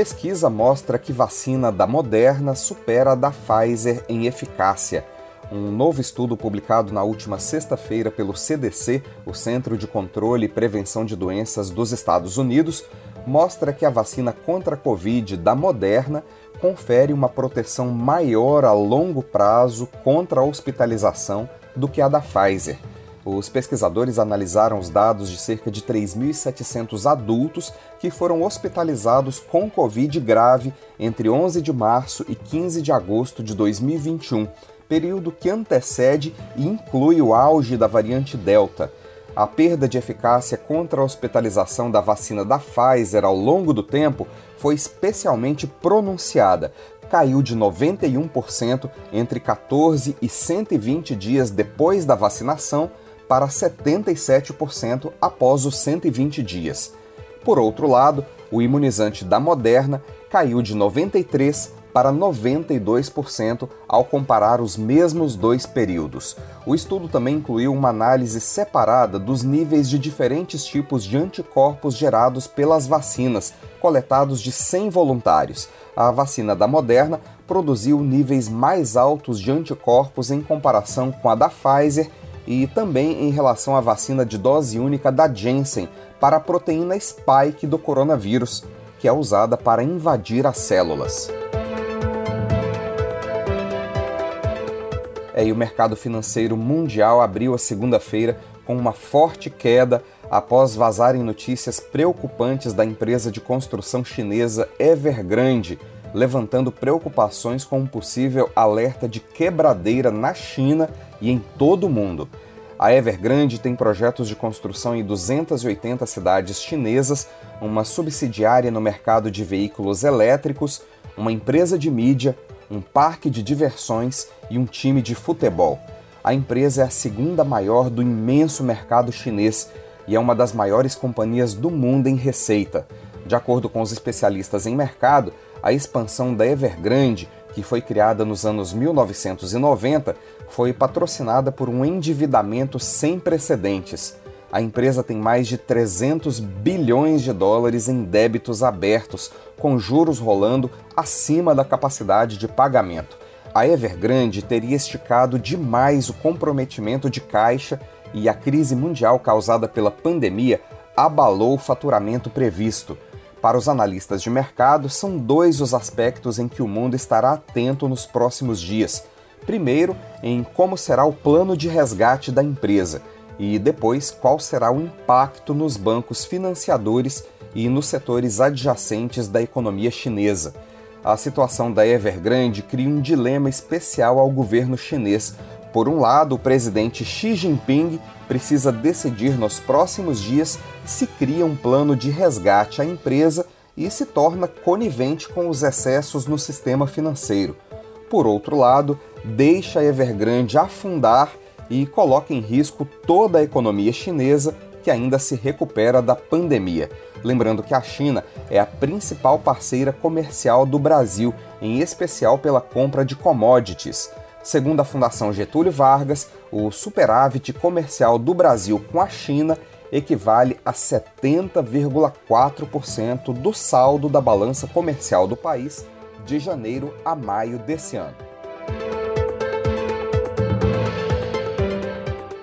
Pesquisa mostra que vacina da Moderna supera a da Pfizer em eficácia. Um novo estudo publicado na última sexta-feira pelo CDC, o Centro de Controle e Prevenção de Doenças dos Estados Unidos, mostra que a vacina contra a Covid da Moderna confere uma proteção maior a longo prazo contra a hospitalização do que a da Pfizer. Os pesquisadores analisaram os dados de cerca de 3.700 adultos que foram hospitalizados com Covid grave entre 11 de março e 15 de agosto de 2021, período que antecede e inclui o auge da variante Delta. A perda de eficácia contra a hospitalização da vacina da Pfizer ao longo do tempo foi especialmente pronunciada, caiu de 91% entre 14 e 120 dias depois da vacinação para 77% após os 120 dias. Por outro lado, o imunizante da Moderna caiu de 93% para 92% ao comparar os mesmos dois períodos. O estudo também incluiu uma análise separada dos níveis de diferentes tipos de anticorpos gerados pelas vacinas, coletados de 100 voluntários. A vacina da Moderna produziu níveis mais altos de anticorpos em comparação com a da Pfizer e também em relação à vacina de dose única da Janssen para a proteína spike do coronavírus, que é usada para invadir as células. É, e o mercado financeiro mundial abriu a segunda-feira com uma forte queda após vazarem notícias preocupantes da empresa de construção chinesa Evergrande, levantando preocupações com um possível alerta de quebradeira na China e em todo o mundo. A Evergrande tem projetos de construção em 280 cidades chinesas, uma subsidiária no mercado de veículos elétricos, uma empresa de mídia, um parque de diversões e um time de futebol. A empresa é a segunda maior do imenso mercado chinês e é uma das maiores companhias do mundo em receita. De acordo com os especialistas em mercado, a expansão da Evergrande que foi criada nos anos 1990, foi patrocinada por um endividamento sem precedentes. A empresa tem mais de 300 bilhões de dólares em débitos abertos, com juros rolando acima da capacidade de pagamento. A Evergrande teria esticado demais o comprometimento de caixa e a crise mundial causada pela pandemia abalou o faturamento previsto. Para os analistas de mercado, são dois os aspectos em que o mundo estará atento nos próximos dias. Primeiro, em como será o plano de resgate da empresa, e depois, qual será o impacto nos bancos financiadores e nos setores adjacentes da economia chinesa. A situação da Evergrande cria um dilema especial ao governo chinês. Por um lado, o presidente Xi Jinping precisa decidir nos próximos dias se cria um plano de resgate à empresa e se torna conivente com os excessos no sistema financeiro. Por outro lado, deixa a Evergrande afundar e coloca em risco toda a economia chinesa que ainda se recupera da pandemia. Lembrando que a China é a principal parceira comercial do Brasil, em especial pela compra de commodities. Segundo a Fundação Getúlio Vargas, o superávit comercial do Brasil com a China equivale a 70,4% do saldo da balança comercial do país de janeiro a maio desse ano.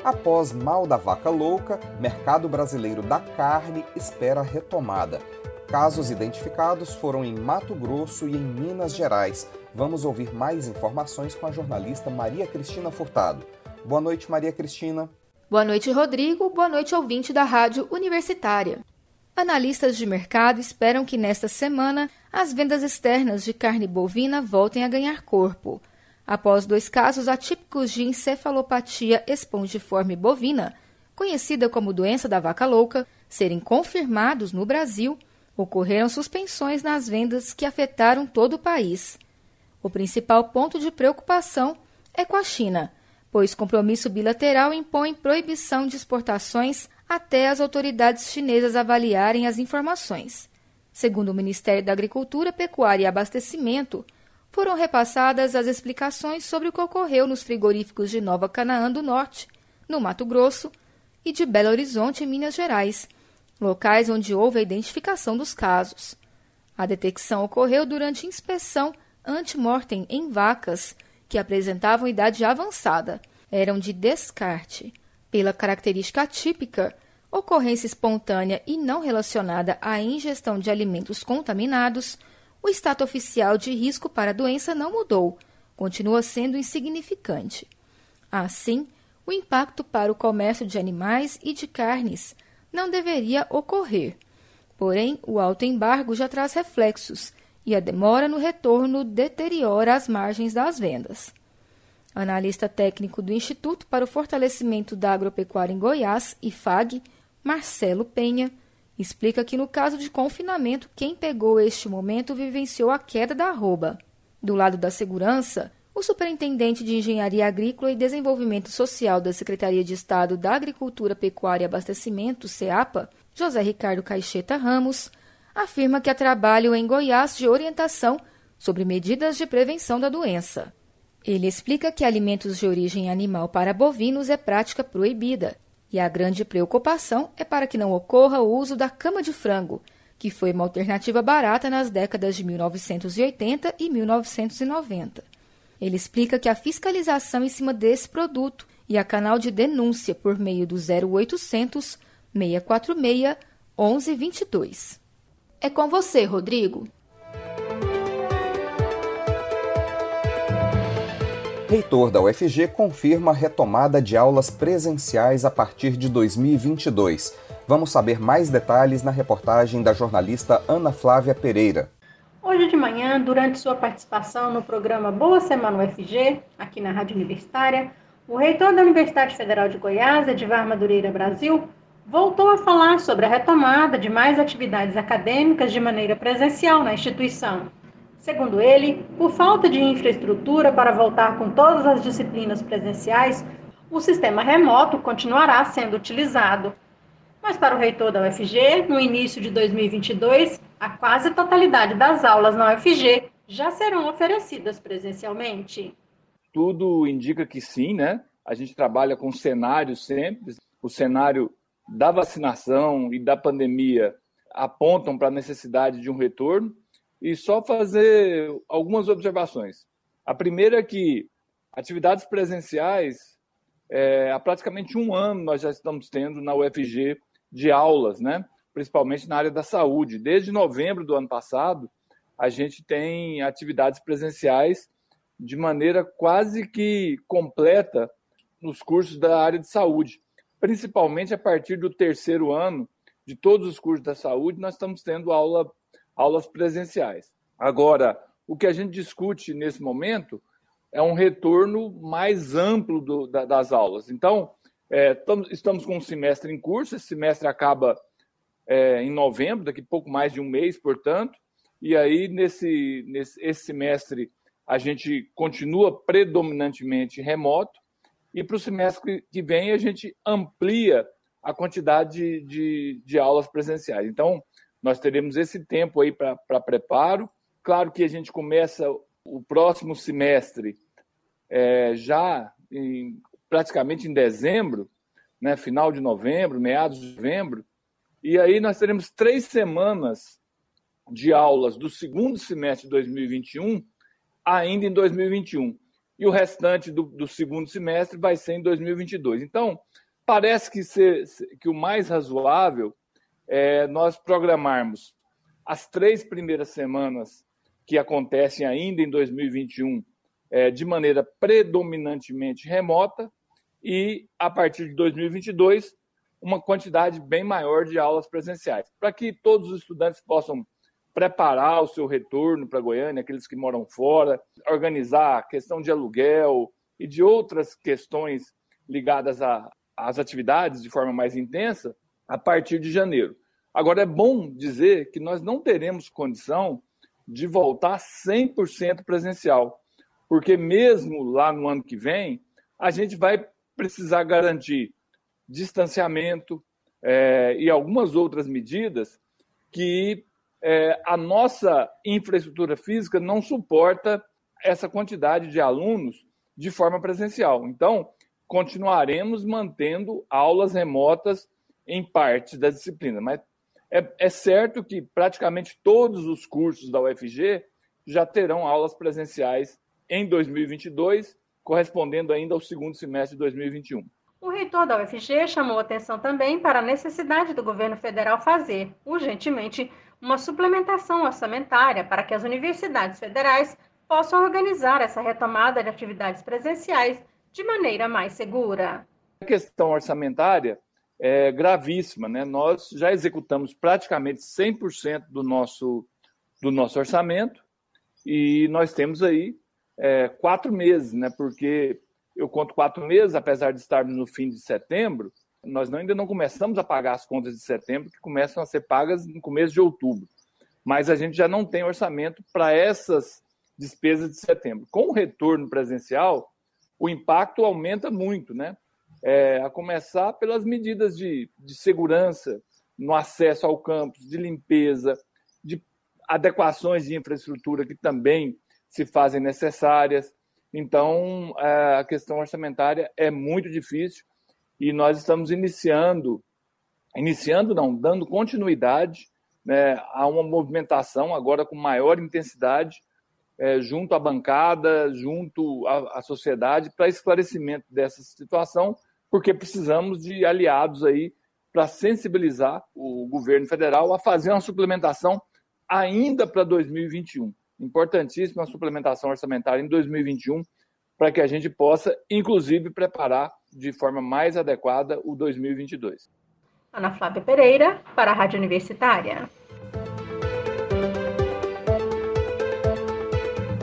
Após mal da vaca louca, mercado brasileiro da carne espera retomada. Casos identificados foram em Mato Grosso e em Minas Gerais. Vamos ouvir mais informações com a jornalista Maria Cristina Furtado. Boa noite, Maria Cristina. Boa noite, Rodrigo. Boa noite, ouvinte da Rádio Universitária. Analistas de mercado esperam que nesta semana as vendas externas de carne bovina voltem a ganhar corpo. Após dois casos atípicos de encefalopatia espongiforme bovina, conhecida como doença da vaca louca, serem confirmados no Brasil, Ocorreram suspensões nas vendas que afetaram todo o país. O principal ponto de preocupação é com a China, pois compromisso bilateral impõe proibição de exportações até as autoridades chinesas avaliarem as informações. Segundo o Ministério da Agricultura, Pecuária e Abastecimento, foram repassadas as explicações sobre o que ocorreu nos frigoríficos de Nova Canaã do Norte, no Mato Grosso, e de Belo Horizonte, em Minas Gerais, locais onde houve a identificação dos casos. A detecção ocorreu durante inspeção ante-mortem em vacas que apresentavam idade avançada. Eram de descarte. Pela característica atípica, ocorrência espontânea e não relacionada à ingestão de alimentos contaminados, o status oficial de risco para a doença não mudou, continua sendo insignificante. Assim, o impacto para o comércio de animais e de carnes não deveria ocorrer. Porém, o alto embargo já traz reflexos e a demora no retorno deteriora as margens das vendas. Analista técnico do Instituto para o Fortalecimento da Agropecuária em Goiás, IFAG, Marcelo Penha, explica que no caso de confinamento, quem pegou este momento vivenciou a queda da arroba. Do lado da segurança, o superintendente de Engenharia Agrícola e Desenvolvimento Social da Secretaria de Estado da Agricultura, Pecuária e Abastecimento, CEAPA, José Ricardo Caixeta Ramos, afirma que há trabalho em Goiás de orientação sobre medidas de prevenção da doença. Ele explica que alimentos de origem animal para bovinos é prática proibida e a grande preocupação é para que não ocorra o uso da cama de frango, que foi uma alternativa barata nas décadas de 1980 e 1990. Ele explica que a fiscalização em cima desse produto e a canal de denúncia por meio do 0800 646 1122. É com você, Rodrigo. Reitor da UFG confirma a retomada de aulas presenciais a partir de 2022. Vamos saber mais detalhes na reportagem da jornalista Ana Flávia Pereira. Hoje de manhã, durante sua participação no programa Boa Semana UFG, aqui na Rádio Universitária, o reitor da Universidade Federal de Goiás, Edivar Madureira Brasil, voltou a falar sobre a retomada de mais atividades acadêmicas de maneira presencial na instituição. Segundo ele, por falta de infraestrutura para voltar com todas as disciplinas presenciais, o sistema remoto continuará sendo utilizado. Mas para o reitor da UFG, no início de 2022, a quase totalidade das aulas na UFG já serão oferecidas presencialmente. Tudo indica que sim, né? A gente trabalha com cenários sempre. O cenário da vacinação e da pandemia apontam para a necessidade de um retorno e só fazer algumas observações. A primeira é que atividades presenciais, é, há praticamente um ano nós já estamos tendo na UFG de aulas, né? principalmente na área da saúde. Desde novembro do ano passado, a gente tem atividades presenciais de maneira quase que completa nos cursos da área de saúde, principalmente a partir do terceiro ano de todos os cursos da saúde, nós estamos tendo aula aulas presenciais. Agora, o que a gente discute nesse momento é um retorno mais amplo do, da, das aulas. Então, é, tamo, estamos com um semestre em curso, esse semestre acaba é, em novembro, daqui pouco mais de um mês, portanto, e aí nesse, nesse esse semestre a gente continua predominantemente remoto, e para o semestre que vem a gente amplia a quantidade de, de, de aulas presenciais. Então, nós teremos esse tempo aí para preparo. Claro que a gente começa o próximo semestre é, já em, praticamente em dezembro, né, final de novembro, meados de novembro, e aí nós teremos três semanas de aulas do segundo semestre de 2021 ainda em 2021. E o restante do, do segundo semestre vai ser em 2022. Então, parece que, ser, que o mais razoável é, nós programarmos as três primeiras semanas que acontecem ainda em 2021 é, de maneira predominantemente remota e, a partir de 2022, uma quantidade bem maior de aulas presenciais, para que todos os estudantes possam preparar o seu retorno para Goiânia, aqueles que moram fora, organizar a questão de aluguel e de outras questões ligadas às atividades de forma mais intensa, a partir de janeiro. Agora, é bom dizer que nós não teremos condição de voltar 100% presencial, porque mesmo lá no ano que vem, a gente vai precisar garantir distanciamento é, e algumas outras medidas que é, a nossa infraestrutura física não suporta essa quantidade de alunos de forma presencial. Então, continuaremos mantendo aulas remotas em parte da disciplina, mas é, é certo que praticamente todos os cursos da UFG já terão aulas presenciais em 2022, correspondendo ainda ao segundo semestre de 2021. O reitor da UFG chamou atenção também para a necessidade do governo federal fazer, urgentemente, uma suplementação orçamentária para que as universidades federais possam organizar essa retomada de atividades presenciais de maneira mais segura. A questão orçamentária é gravíssima. Né? Nós já executamos praticamente 100% do nosso, do nosso orçamento e nós temos aí é, quatro meses, né? porque eu conto quatro meses, apesar de estarmos no fim de setembro, nós ainda não começamos a pagar as contas de setembro, que começam a ser pagas no começo de outubro. Mas a gente já não tem orçamento para essas despesas de setembro. Com o retorno presencial, o impacto aumenta muito, né? é, a começar pelas medidas de, de segurança no acesso ao campus, de limpeza, de adequações de infraestrutura que também se fazem necessárias. Então, é, a questão orçamentária é muito difícil e nós estamos iniciando, iniciando não, dando continuidade né, a uma movimentação agora com maior intensidade é, junto à bancada, junto à, à sociedade, para esclarecimento dessa situação porque precisamos de aliados aí para sensibilizar o governo federal a fazer uma suplementação ainda para 2021. Importantíssima a suplementação orçamentária em 2021 para que a gente possa, inclusive, preparar de forma mais adequada o 2022. Ana Flávia Pereira, para a Rádio Universitária.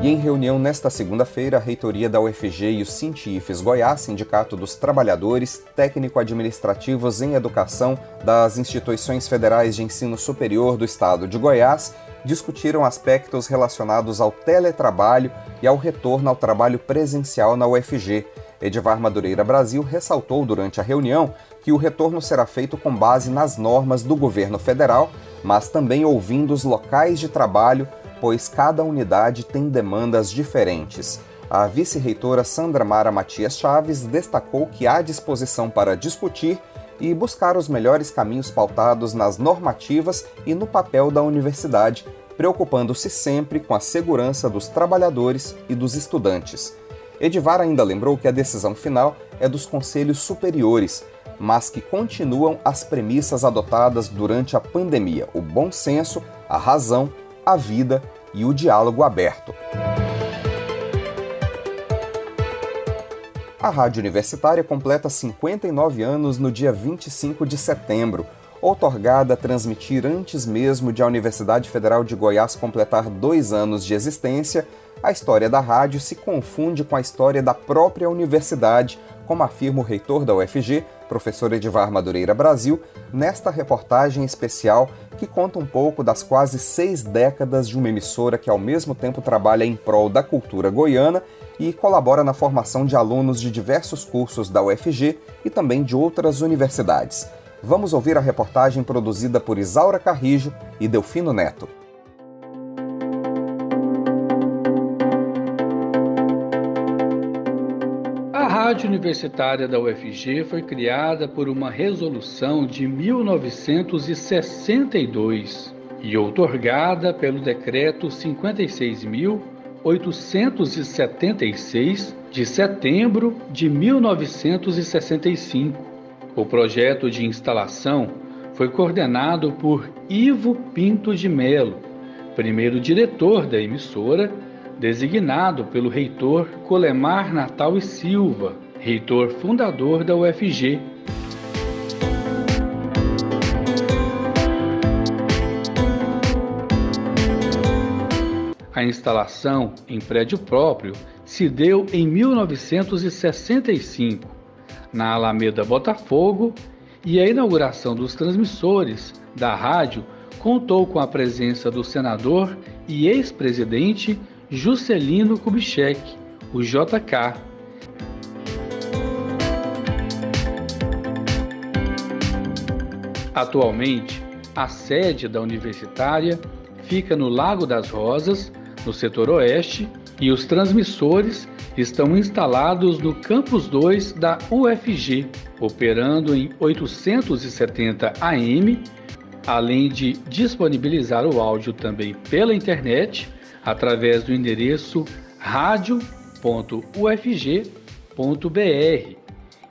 E em reunião nesta segunda-feira, a reitoria da UFG e o Sintifes Goiás, Sindicato dos Trabalhadores Técnico-Administrativos em Educação das Instituições Federais de Ensino Superior do Estado de Goiás, discutiram aspectos relacionados ao teletrabalho e ao retorno ao trabalho presencial na UFG. Edivar Madureira Brasil ressaltou durante a reunião que o retorno será feito com base nas normas do governo federal, mas também ouvindo os locais de trabalho pois cada unidade tem demandas diferentes. A vice-reitora Sandra Mara Matias Chaves destacou que há disposição para discutir e buscar os melhores caminhos pautados nas normativas e no papel da universidade, preocupando-se sempre com a segurança dos trabalhadores e dos estudantes. Edivar ainda lembrou que a decisão final é dos conselhos superiores, mas que continuam as premissas adotadas durante a pandemia: o bom senso, a razão, a vida e o diálogo aberto. A Rádio Universitária completa 59 anos no dia 25 de setembro, outorgada a transmitir antes mesmo de a Universidade Federal de Goiás completar dois anos de existência. A história da rádio se confunde com a história da própria universidade, como afirma o reitor da UFG, professor Edivar Madureira Brasil, nesta reportagem especial que conta um pouco das quase seis décadas de uma emissora que ao mesmo tempo trabalha em prol da cultura goiana e colabora na formação de alunos de diversos cursos da UFG e também de outras universidades. Vamos ouvir a reportagem produzida por Isaura Carrijo e Delfino Neto. Rádio Universitária da UFG foi criada por uma resolução de 1962 e outorgada pelo Decreto 56.876 de setembro de 1965. O projeto de instalação foi coordenado por Ivo Pinto de Melo, primeiro diretor da emissora, designado pelo reitor Colemar Natal e Silva, reitor fundador da UFG. A instalação em prédio próprio se deu em 1965, na Alameda Botafogo, e a inauguração dos transmissores da rádio contou com a presença do senador e ex-presidente Juscelino Kubitschek, o JK. Atualmente, a sede da universitária fica no Lago das Rosas, no setor oeste, e os transmissores estão instalados no Campus 2 da UFG, operando em 870 AM, além de disponibilizar o áudio também pela internet através do endereço radio.ufg.br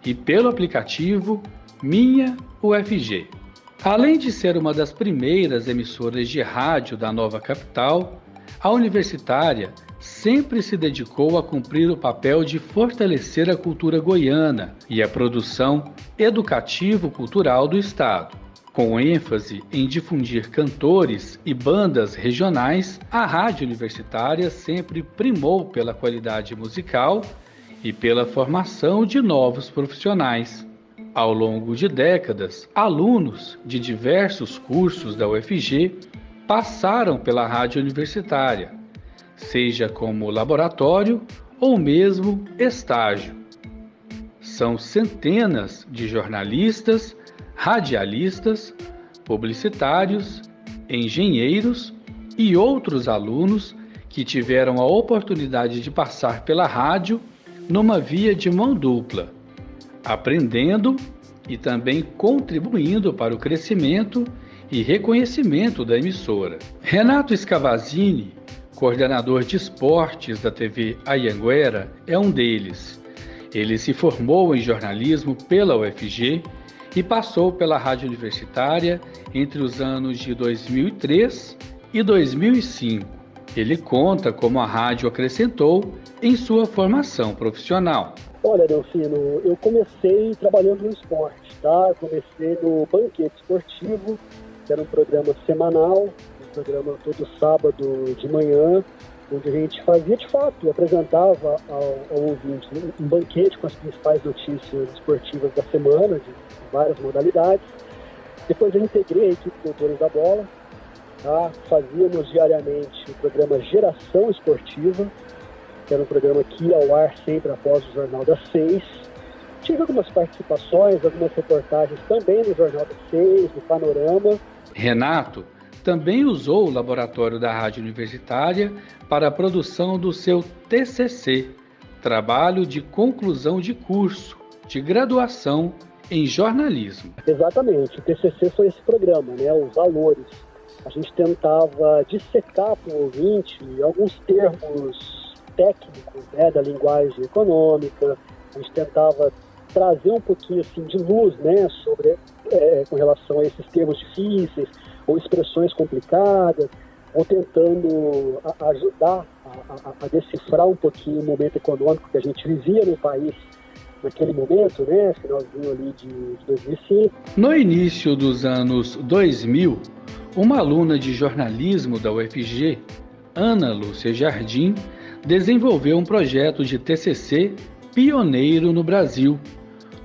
e pelo aplicativo Minha UFG. Além de ser uma das primeiras emissoras de rádio da nova capital, a universitária sempre se dedicou a cumprir o papel de fortalecer a cultura goiana e a produção educativo-cultural do Estado. Com ênfase em difundir cantores e bandas regionais, a rádio universitária sempre primou pela qualidade musical e pela formação de novos profissionais. Ao longo de décadas, alunos de diversos cursos da UFG passaram pela rádio universitária, seja como laboratório ou mesmo estágio. São centenas de jornalistas, radialistas, publicitários, engenheiros e outros alunos que tiveram a oportunidade de passar pela rádio numa via de mão dupla, aprendendo e também contribuindo para o crescimento e reconhecimento da emissora. Renato Scavazini coordenador de esportes da TV Ayanguera, é um deles. Ele se formou em jornalismo pela UFG e passou pela Rádio Universitária entre os anos de 2003 e 2005. Ele conta como a rádio acrescentou em sua formação profissional. Olha, Delfino, eu comecei trabalhando no esporte, tá? Comecei no Banquete Esportivo, que era um programa semanal programa todo sábado de manhã, onde a gente fazia de fato, apresentava ao, ao ouvinte um banquete com as principais notícias esportivas da semana, de várias modalidades. Depois eu integrei a equipe Doutores da Bola, tá? fazíamos diariamente o programa Geração Esportiva, que era um programa que ia ao ar sempre após o Jornal das Seis. Tive algumas participações, algumas reportagens também no Jornal das Seis, no Panorama. Renato, também usou o laboratório da Rádio Universitária para a produção do seu TCC, Trabalho de Conclusão de Curso de Graduação em Jornalismo. Exatamente, o TCC foi esse programa, né, os valores. A gente tentava dissecar para o ouvinte alguns termos técnicos né, da linguagem econômica, a gente tentava trazer um pouquinho assim, de luz né, sobre, é, com relação a esses termos difíceis, ou expressões complicadas, ou tentando ajudar a, a, a, decifrar um pouquinho o momento econômico que a gente vivia no país naquele momento, né, finalzinho ali de, de 2005. No início dos anos 2000, uma aluna de jornalismo da UFG, Ana Lúcia Jardim, desenvolveu um projeto de TCC pioneiro no Brasil,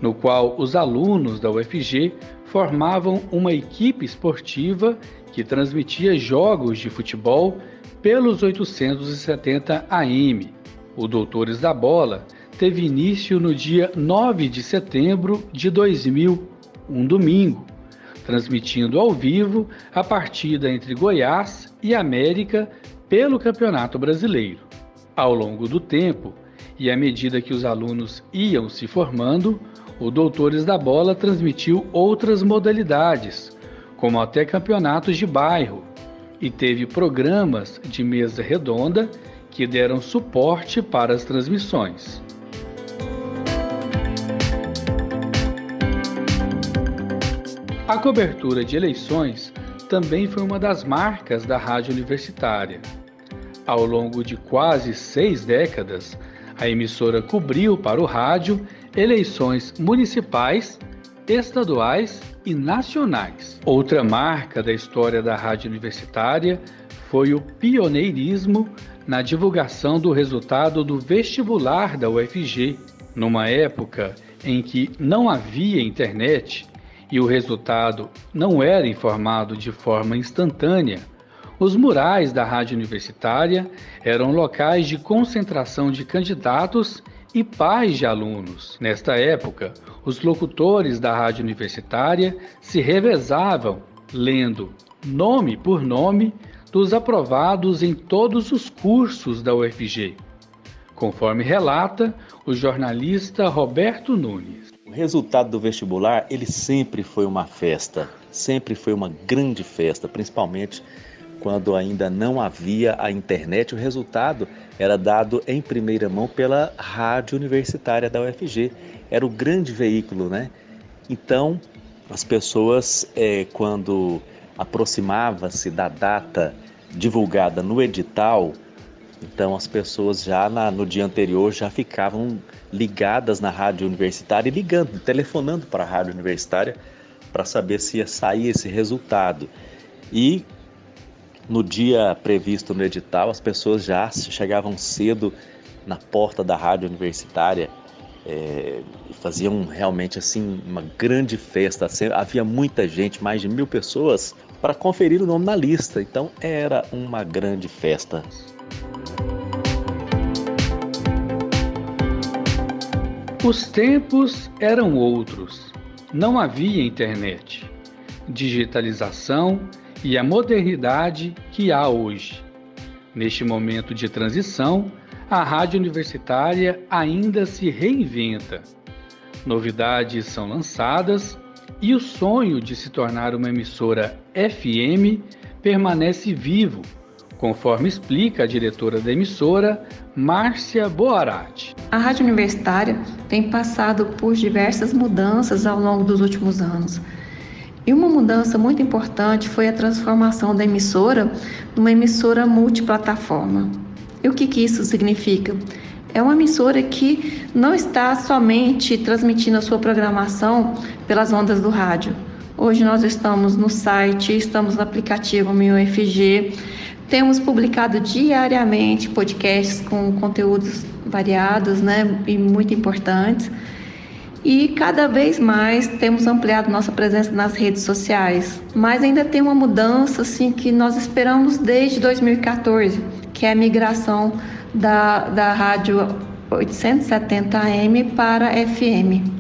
no qual os alunos da UFG formavam uma equipe esportiva que transmitia jogos de futebol pelos 870 AM. O Doutores da Bola teve início no dia 9 de setembro de 2000, um domingo, transmitindo ao vivo a partida entre Goiás e América pelo Campeonato Brasileiro. Ao longo do tempo, e à medida que os alunos iam se formando, o Doutores da Bola transmitiu outras modalidades, como até campeonatos de bairro, e teve programas de mesa redonda que deram suporte para as transmissões. A cobertura de eleições também foi uma das marcas da rádio universitária. Ao longo de quase seis décadas, a emissora cobriu para o rádio eleições municipais, estaduais e nacionais. Outra marca da história da rádio universitária foi o pioneirismo na divulgação do resultado do vestibular da UFG, numa época em que não havia internet e o resultado não era informado de forma instantânea, os murais da rádio universitária eram locais de concentração de candidatos e pais de alunos. Nesta época, os locutores da rádio universitária se revezavam lendo nome por nome dos aprovados em todos os cursos da UFG, conforme relata o jornalista Roberto Nunes. O resultado do vestibular, ele sempre foi uma festa, sempre foi uma grande festa, principalmente quando ainda não havia a internet, o resultado era dado em primeira mão pela rádio universitária da UFG. Era o grande veículo, né? Então, as pessoas, é, quando aproximava-se da data divulgada no edital, então as pessoas já na, no dia anterior já ficavam ligadas na rádio universitária e ligando, telefonando para a rádio universitária para saber se ia sair esse resultado. E no dia previsto no edital, as pessoas já chegavam cedo na porta da rádio universitária é, faziam realmente assim uma grande festa. Havia muita gente, mais de mil pessoas, para conferir o nome na lista. Então era uma grande festa. Os tempos eram outros. Não havia internet, digitalização e a modernidade que há hoje. Neste momento de transição, a rádio universitária ainda se reinventa. Novidades são lançadas e o sonho de se tornar uma emissora FM permanece vivo, conforme explica a diretora da emissora, Márcia Boarati. A rádio universitária tem passado por diversas mudanças ao longo dos últimos anos. E uma mudança muito importante foi a transformação da emissora numa emissora multiplataforma. E o que, que isso significa? É uma emissora que não está somente transmitindo a sua programação pelas ondas do rádio. Hoje nós estamos no site, estamos no aplicativo Meu FG, temos publicado diariamente podcasts com conteúdos variados né, e muito importantes. E cada vez mais temos ampliado nossa presença nas redes sociais. Mas ainda tem uma mudança assim que nós esperamos desde 2014, que é a migração da, da rádio 870 AM para FM.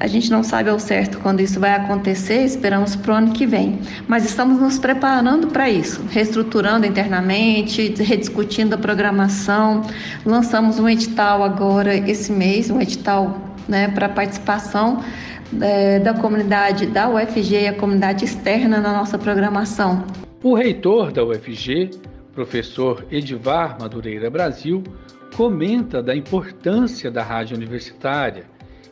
A gente não sabe ao certo quando isso vai acontecer, esperamos para o ano que vem. Mas estamos nos preparando para isso, reestruturando internamente, rediscutindo a programação. Lançamos um edital agora esse mês, um edital né, para participação é, da comunidade da UFG e a comunidade externa na nossa programação. O reitor da UFG, professor Edivar Madureira Brasil, comenta da importância da rádio universitária,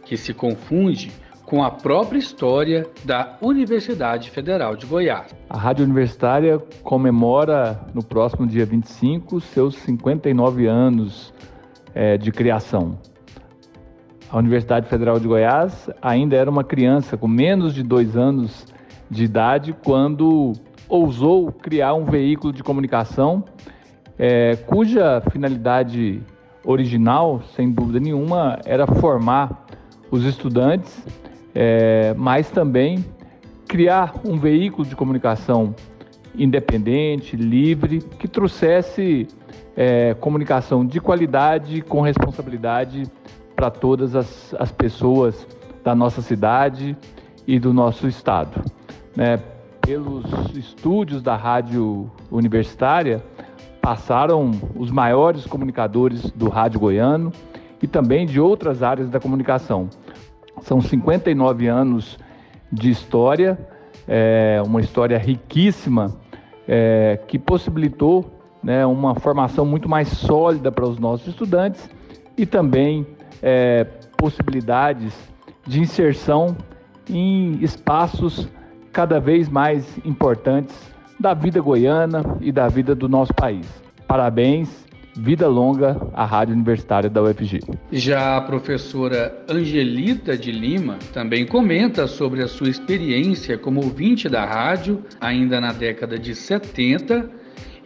que se confunde com a própria história da Universidade Federal de Goiás. A Rádio Universitária comemora no próximo dia 25 seus 59 anos é, de criação. A Universidade Federal de Goiás ainda era uma criança com menos de dois anos de idade quando ousou criar um veículo de comunicação é, cuja finalidade original, sem dúvida nenhuma, era formar os estudantes, é, mas também criar um veículo de comunicação independente, livre, que trouxesse é, comunicação de qualidade, com responsabilidade para todas as, as pessoas da nossa cidade e do nosso estado. Né? Pelos estúdios da rádio universitária, passaram os maiores comunicadores do rádio goiano e também de outras áreas da comunicação. São 59 anos de história, é, uma história riquíssima é, que possibilitou né, uma formação muito mais sólida para os nossos estudantes e também é, possibilidades de inserção em espaços cada vez mais importantes da vida goiana e da vida do nosso país. Parabéns, vida longa à Rádio Universitária da UFG. Já a professora Angelita de Lima também comenta sobre a sua experiência como ouvinte da rádio ainda na década de 70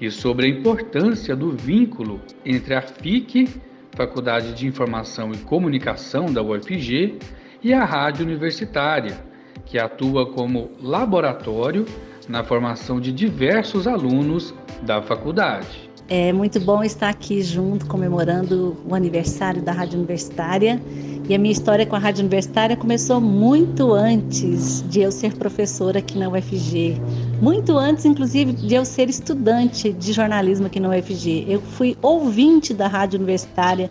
e sobre a importância do vínculo entre a FIC Faculdade de Informação e Comunicação da UFG, e a Rádio Universitária, que atua como laboratório na formação de diversos alunos da faculdade. É muito bom estar aqui junto, comemorando o aniversário da Rádio Universitária. E a minha história com a Rádio Universitária começou muito antes de eu ser professora aqui na UFG. Muito antes, inclusive, de eu ser estudante de jornalismo aqui na UFG. Eu fui ouvinte da Rádio Universitária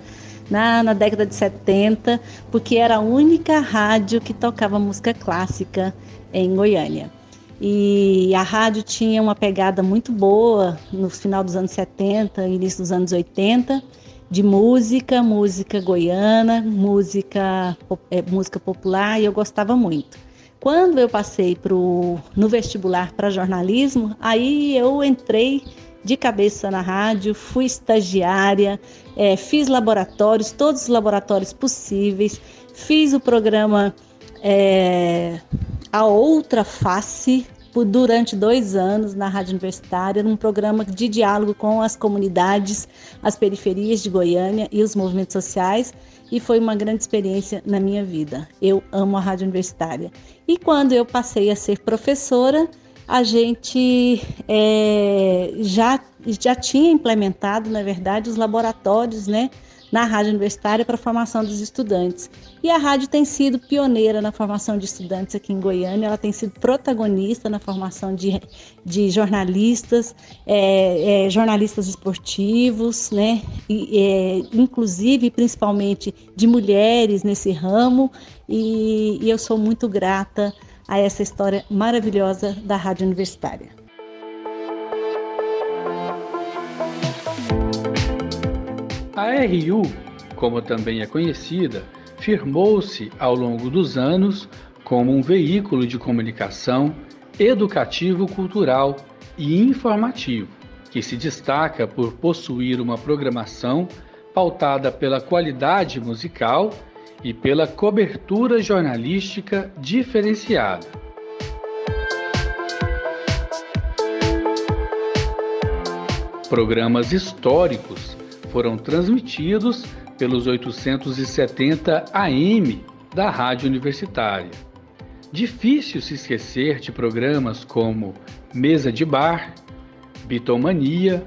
na, na década de 70, porque era a única rádio que tocava música clássica em Goiânia. E a rádio tinha uma pegada muito boa no final dos anos 70, início dos anos 80, de música, música goiana, música, é, música popular, e eu gostava muito. Quando eu passei pro, no vestibular para jornalismo, aí eu entrei de cabeça na rádio, fui estagiária, é, fiz laboratórios, todos os laboratórios possíveis, fiz o programa é, A Outra Face durante dois anos na Rádio Universitária, num programa de diálogo com as comunidades, as periferias de Goiânia e os movimentos sociais, e foi uma grande experiência na minha vida. Eu amo a Rádio Universitária. E quando eu passei a ser professora, a gente é, já, já tinha implementado, na verdade, os laboratórios né, na rádio universitária para a formação dos estudantes. E a rádio tem sido pioneira na formação de estudantes aqui em Goiânia, ela tem sido protagonista na formação de, de jornalistas, é, é, jornalistas esportivos, né? E, é, inclusive, principalmente, de mulheres nesse ramo, e, e eu sou muito grata a essa história maravilhosa da Rádio Universitária. A RU, como também é conhecida, firmou-se ao longo dos anos como um veículo de comunicação educativo-cultural e informativo, que se destaca por possuir uma programação pautada pela qualidade musical e pela cobertura jornalística diferenciada. Programas históricos foram transmitidos pelos 870 AM da Rádio Universitária. Difícil se esquecer de programas como Mesa de Bar, Bitomania,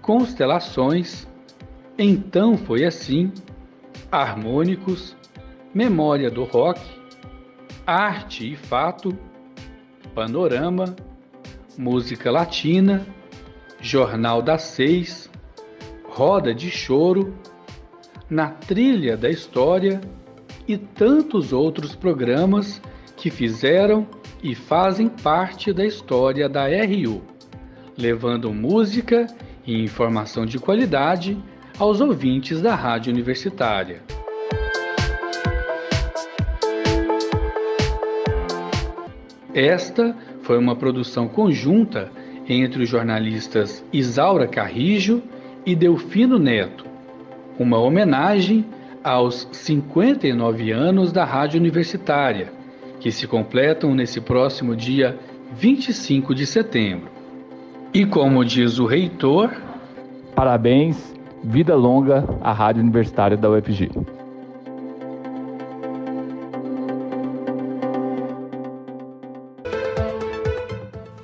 Constelações, Então Foi Assim, Harmônicos, Memória do Rock, Arte e Fato, Panorama, Música Latina, Jornal das Seis, Roda de Choro, Na Trilha da História e tantos outros programas que fizeram e fazem parte da história da RU, levando música e informação de qualidade aos ouvintes da Rádio Universitária. Esta foi uma produção conjunta entre os jornalistas Isaura Carrijo e Delfino Neto, uma homenagem aos 59 anos da Rádio Universitária, que se completam nesse próximo dia 25 de setembro. E como diz o reitor, parabéns, vida longa à Rádio Universitária da UFG.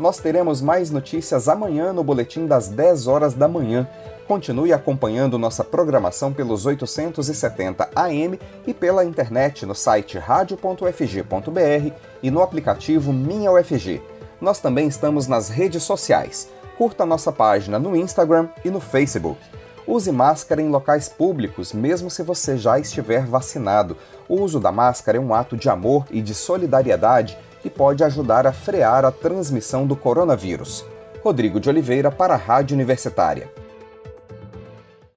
Nós teremos mais notícias amanhã no boletim das 10 horas da manhã. Continue acompanhando nossa programação pelos 870 AM e pela internet no site radio.ufg.br e no aplicativo Minha UFG. Nós também estamos nas redes sociais. Curta nossa página no Instagram e no Facebook. Use máscara em locais públicos, mesmo se você já estiver vacinado. O uso da máscara é um ato de amor e de solidariedade que pode ajudar a frear a transmissão do coronavírus. Rodrigo de Oliveira para a Rádio Universitária.